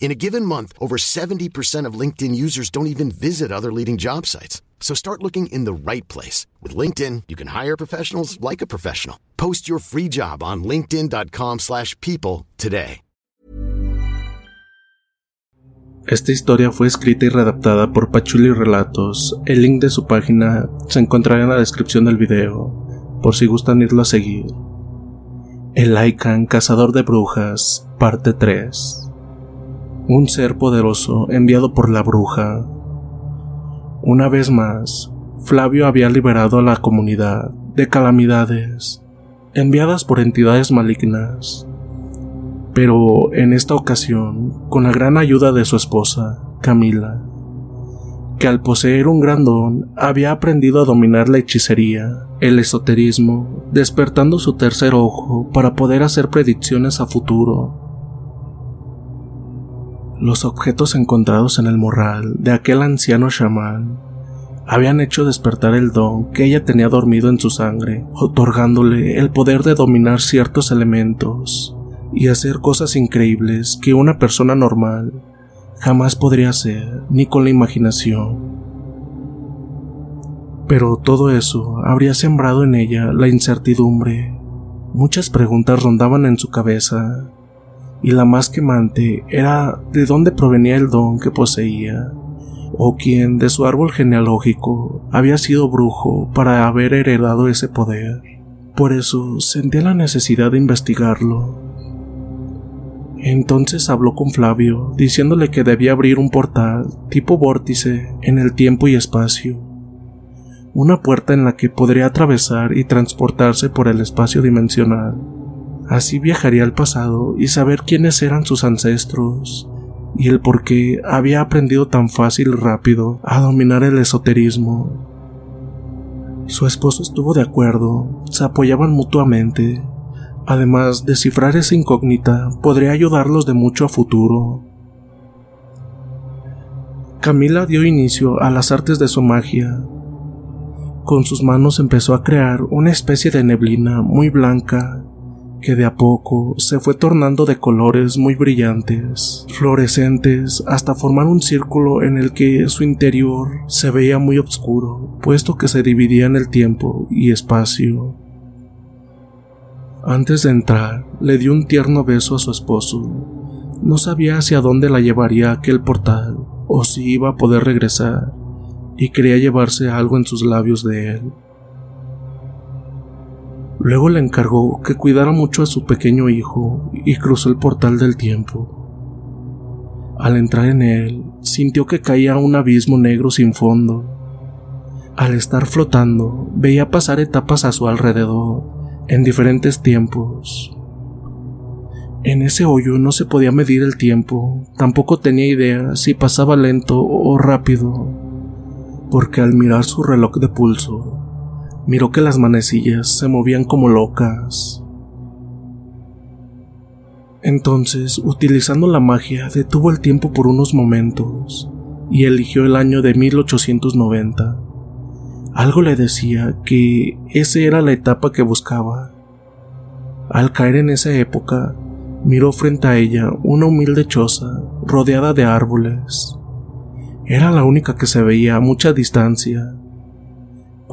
In a given month, over 70% of LinkedIn users don't even visit other leading job sites. So start looking in the right place. With LinkedIn, you can hire professionals like a professional. Post your free job on linkedin.com slash people today. Esta historia fue escrita y redactada por Pachuli Relatos. El link de su página se encontrará en la descripción del video, por si gustan irlo a seguir. El Lycan Cazador de Brujas, parte 3 un ser poderoso enviado por la bruja. Una vez más, Flavio había liberado a la comunidad de calamidades enviadas por entidades malignas. Pero en esta ocasión, con la gran ayuda de su esposa, Camila, que al poseer un gran don había aprendido a dominar la hechicería, el esoterismo, despertando su tercer ojo para poder hacer predicciones a futuro los objetos encontrados en el morral de aquel anciano chamán habían hecho despertar el don que ella tenía dormido en su sangre, otorgándole el poder de dominar ciertos elementos y hacer cosas increíbles que una persona normal jamás podría hacer ni con la imaginación. Pero todo eso habría sembrado en ella la incertidumbre. Muchas preguntas rondaban en su cabeza y la más quemante era de dónde provenía el don que poseía, o quien de su árbol genealógico había sido brujo para haber heredado ese poder. Por eso sentía la necesidad de investigarlo. Entonces habló con Flavio, diciéndole que debía abrir un portal tipo vórtice en el tiempo y espacio. Una puerta en la que podría atravesar y transportarse por el espacio dimensional. Así viajaría al pasado y saber quiénes eran sus ancestros y el por qué había aprendido tan fácil y rápido a dominar el esoterismo. Su esposo estuvo de acuerdo, se apoyaban mutuamente. Además, descifrar esa incógnita podría ayudarlos de mucho a futuro. Camila dio inicio a las artes de su magia. Con sus manos empezó a crear una especie de neblina muy blanca que de a poco se fue tornando de colores muy brillantes, fluorescentes, hasta formar un círculo en el que su interior se veía muy oscuro, puesto que se dividía en el tiempo y espacio. Antes de entrar, le dio un tierno beso a su esposo. No sabía hacia dónde la llevaría aquel portal, o si iba a poder regresar, y quería llevarse algo en sus labios de él. Luego le encargó que cuidara mucho a su pequeño hijo y cruzó el portal del tiempo. Al entrar en él, sintió que caía un abismo negro sin fondo. Al estar flotando, veía pasar etapas a su alrededor, en diferentes tiempos. En ese hoyo no se podía medir el tiempo, tampoco tenía idea si pasaba lento o rápido, porque al mirar su reloj de pulso, miró que las manecillas se movían como locas. Entonces, utilizando la magia, detuvo el tiempo por unos momentos y eligió el año de 1890. Algo le decía que esa era la etapa que buscaba. Al caer en esa época, miró frente a ella una humilde choza rodeada de árboles. Era la única que se veía a mucha distancia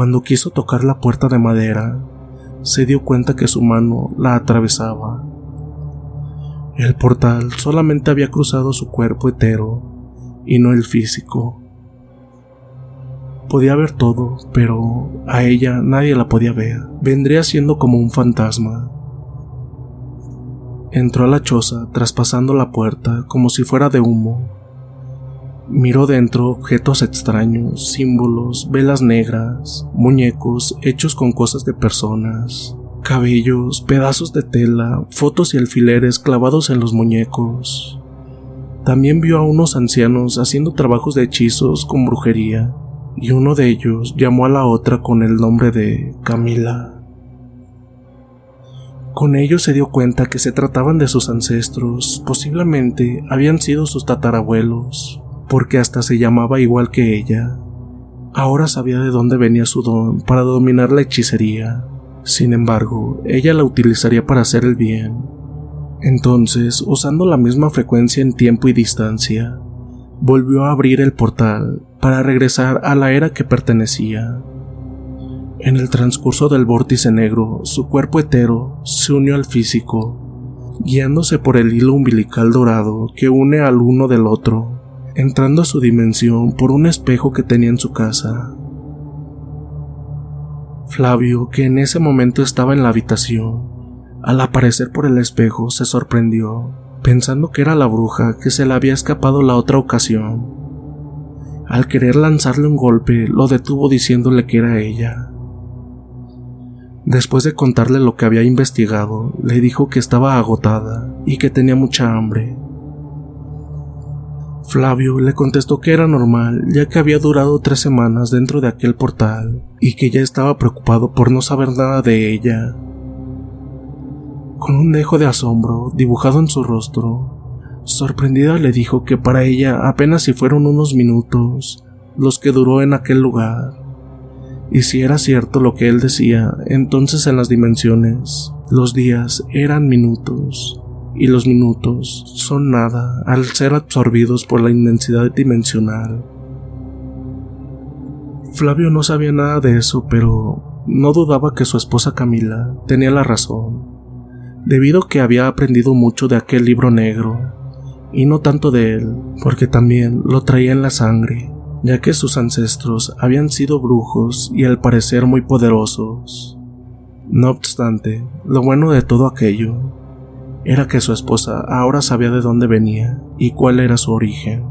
cuando quiso tocar la puerta de madera, se dio cuenta que su mano la atravesaba. El portal solamente había cruzado su cuerpo entero y no el físico. Podía ver todo, pero a ella nadie la podía ver. Vendría siendo como un fantasma. Entró a la choza traspasando la puerta como si fuera de humo Miró dentro objetos extraños, símbolos, velas negras, muñecos hechos con cosas de personas, cabellos, pedazos de tela, fotos y alfileres clavados en los muñecos. También vio a unos ancianos haciendo trabajos de hechizos con brujería, y uno de ellos llamó a la otra con el nombre de Camila. Con ello se dio cuenta que se trataban de sus ancestros, posiblemente habían sido sus tatarabuelos porque hasta se llamaba igual que ella. Ahora sabía de dónde venía su don para dominar la hechicería. Sin embargo, ella la utilizaría para hacer el bien. Entonces, usando la misma frecuencia en tiempo y distancia, volvió a abrir el portal para regresar a la era que pertenecía. En el transcurso del vórtice negro, su cuerpo hetero se unió al físico, guiándose por el hilo umbilical dorado que une al uno del otro entrando a su dimensión por un espejo que tenía en su casa. Flavio, que en ese momento estaba en la habitación, al aparecer por el espejo se sorprendió, pensando que era la bruja que se le había escapado la otra ocasión. Al querer lanzarle un golpe, lo detuvo diciéndole que era ella. Después de contarle lo que había investigado, le dijo que estaba agotada y que tenía mucha hambre, Flavio le contestó que era normal, ya que había durado tres semanas dentro de aquel portal y que ya estaba preocupado por no saber nada de ella. Con un dejo de asombro dibujado en su rostro, sorprendida le dijo que para ella apenas si fueron unos minutos los que duró en aquel lugar. Y si era cierto lo que él decía, entonces en las dimensiones, los días eran minutos y los minutos son nada al ser absorbidos por la inmensidad dimensional. Flavio no sabía nada de eso, pero no dudaba que su esposa Camila tenía la razón, debido a que había aprendido mucho de aquel libro negro, y no tanto de él, porque también lo traía en la sangre, ya que sus ancestros habían sido brujos y al parecer muy poderosos. No obstante, lo bueno de todo aquello era que su esposa ahora sabía de dónde venía y cuál era su origen.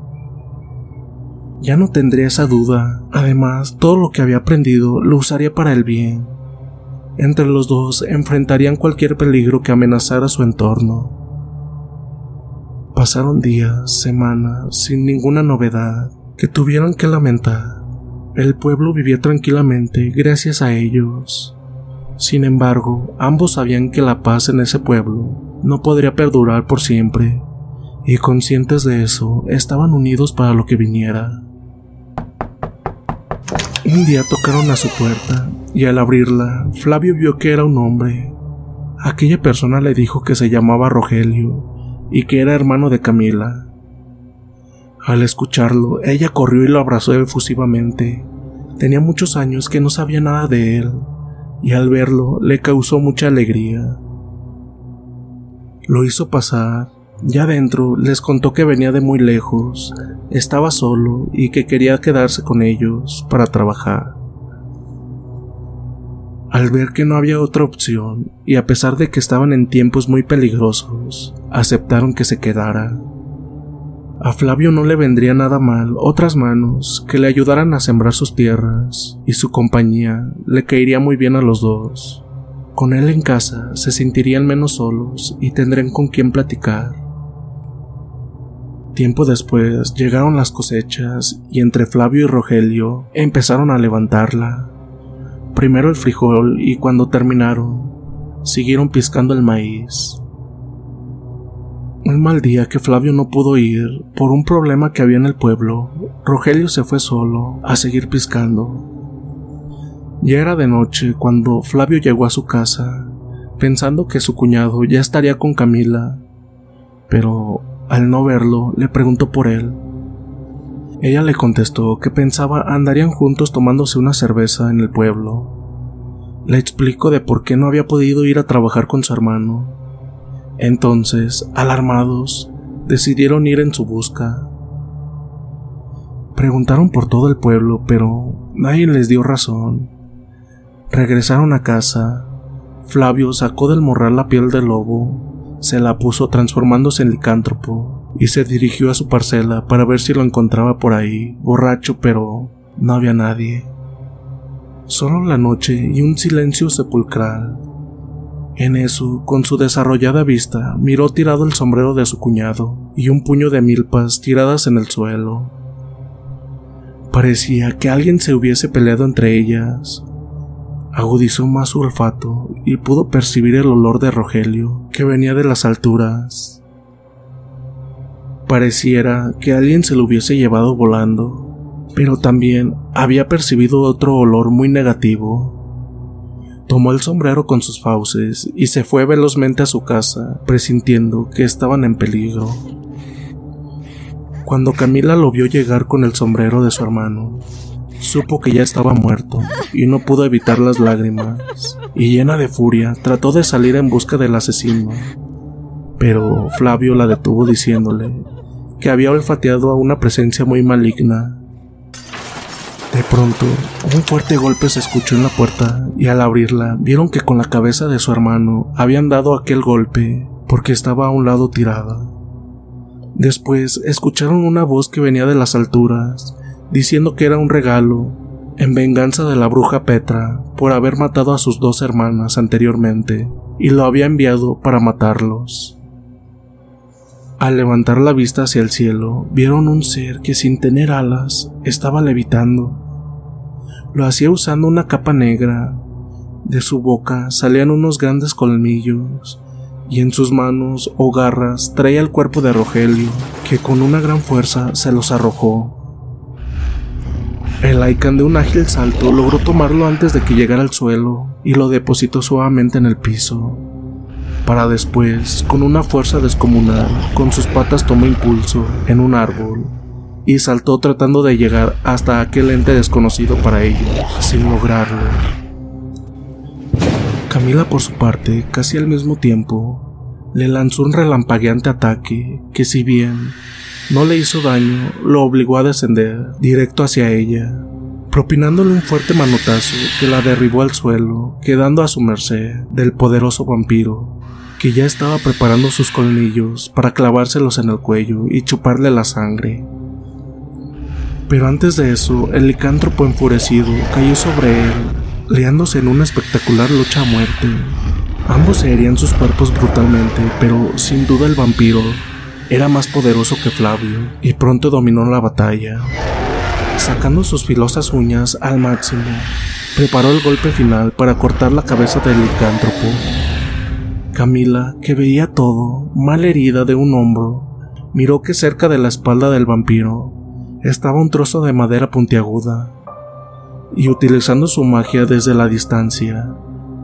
Ya no tendría esa duda, además todo lo que había aprendido lo usaría para el bien. Entre los dos enfrentarían cualquier peligro que amenazara su entorno. Pasaron días, semanas, sin ninguna novedad que tuvieron que lamentar. El pueblo vivía tranquilamente gracias a ellos. Sin embargo, ambos sabían que la paz en ese pueblo no podría perdurar por siempre, y conscientes de eso, estaban unidos para lo que viniera. Un día tocaron a su puerta, y al abrirla, Flavio vio que era un hombre. Aquella persona le dijo que se llamaba Rogelio y que era hermano de Camila. Al escucharlo, ella corrió y lo abrazó efusivamente. Tenía muchos años que no sabía nada de él, y al verlo le causó mucha alegría. Lo hizo pasar. Ya dentro les contó que venía de muy lejos, estaba solo y que quería quedarse con ellos para trabajar. Al ver que no había otra opción, y a pesar de que estaban en tiempos muy peligrosos, aceptaron que se quedara. A Flavio no le vendría nada mal otras manos que le ayudaran a sembrar sus tierras, y su compañía le caería muy bien a los dos. Con él en casa se sentirían menos solos y tendrían con quién platicar. Tiempo después llegaron las cosechas y entre Flavio y Rogelio empezaron a levantarla. Primero el frijol y cuando terminaron, siguieron piscando el maíz. Un mal día que Flavio no pudo ir por un problema que había en el pueblo, Rogelio se fue solo a seguir piscando. Ya era de noche cuando Flavio llegó a su casa, pensando que su cuñado ya estaría con Camila, pero al no verlo le preguntó por él. Ella le contestó que pensaba andarían juntos tomándose una cerveza en el pueblo. Le explicó de por qué no había podido ir a trabajar con su hermano. Entonces, alarmados, decidieron ir en su busca. Preguntaron por todo el pueblo, pero nadie les dio razón. Regresaron a casa. Flavio sacó del morral la piel del lobo, se la puso transformándose en licántropo y se dirigió a su parcela para ver si lo encontraba por ahí, borracho, pero no había nadie. Solo la noche y un silencio sepulcral. En eso, con su desarrollada vista, miró tirado el sombrero de su cuñado y un puño de milpas tiradas en el suelo. Parecía que alguien se hubiese peleado entre ellas, agudizó más su olfato y pudo percibir el olor de Rogelio que venía de las alturas. Pareciera que alguien se lo hubiese llevado volando, pero también había percibido otro olor muy negativo. Tomó el sombrero con sus fauces y se fue velozmente a su casa, presintiendo que estaban en peligro. Cuando Camila lo vio llegar con el sombrero de su hermano, Supo que ya estaba muerto y no pudo evitar las lágrimas, y llena de furia trató de salir en busca del asesino. Pero Flavio la detuvo diciéndole que había olfateado a una presencia muy maligna. De pronto, un fuerte golpe se escuchó en la puerta y al abrirla vieron que con la cabeza de su hermano habían dado aquel golpe porque estaba a un lado tirada. Después escucharon una voz que venía de las alturas diciendo que era un regalo en venganza de la bruja Petra por haber matado a sus dos hermanas anteriormente y lo había enviado para matarlos. Al levantar la vista hacia el cielo, vieron un ser que sin tener alas estaba levitando. Lo hacía usando una capa negra. De su boca salían unos grandes colmillos y en sus manos o garras traía el cuerpo de Rogelio, que con una gran fuerza se los arrojó. El Aikan de un ágil salto logró tomarlo antes de que llegara al suelo y lo depositó suavemente en el piso. Para después, con una fuerza descomunal, con sus patas tomó impulso en un árbol y saltó tratando de llegar hasta aquel ente desconocido para ellos, sin lograrlo. Camila, por su parte, casi al mismo tiempo, le lanzó un relampagueante ataque que si bien no le hizo daño, lo obligó a descender directo hacia ella, propinándole un fuerte manotazo que la derribó al suelo, quedando a su merced del poderoso vampiro, que ya estaba preparando sus colmillos para clavárselos en el cuello y chuparle la sangre. Pero antes de eso, el licántropo enfurecido cayó sobre él, liándose en una espectacular lucha a muerte. Ambos se herían sus cuerpos brutalmente, pero sin duda el vampiro era más poderoso que Flavio y pronto dominó la batalla. Sacando sus filosas uñas al máximo, preparó el golpe final para cortar la cabeza del licántropo. Camila, que veía todo, mal herida de un hombro, miró que cerca de la espalda del vampiro estaba un trozo de madera puntiaguda, y utilizando su magia desde la distancia,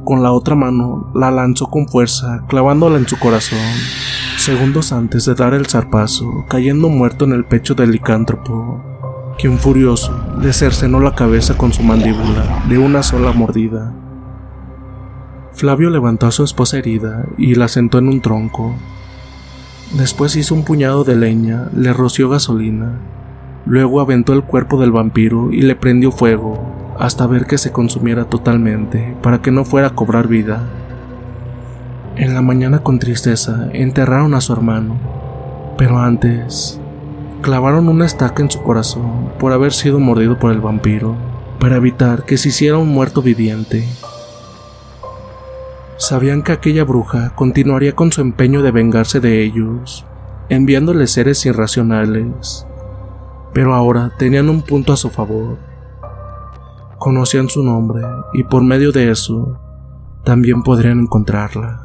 con la otra mano la lanzó con fuerza, clavándola en su corazón segundos antes de dar el zarpazo, cayendo muerto en el pecho del licántropo, quien furioso le cercenó la cabeza con su mandíbula de una sola mordida. Flavio levantó a su esposa herida y la sentó en un tronco. Después hizo un puñado de leña, le roció gasolina, luego aventó el cuerpo del vampiro y le prendió fuego hasta ver que se consumiera totalmente para que no fuera a cobrar vida. En la mañana con tristeza enterraron a su hermano, pero antes clavaron una estaca en su corazón por haber sido mordido por el vampiro, para evitar que se hiciera un muerto viviente. Sabían que aquella bruja continuaría con su empeño de vengarse de ellos, enviándoles seres irracionales, pero ahora tenían un punto a su favor. Conocían su nombre y por medio de eso también podrían encontrarla.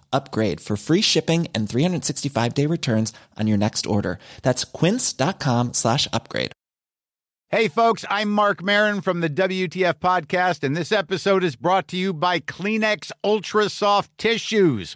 upgrade for free shipping and 365 day returns on your next order. That's quince.com slash upgrade. Hey folks, I'm Mark Marin from the WTF podcast, and this episode is brought to you by Kleenex Ultra Soft Tissues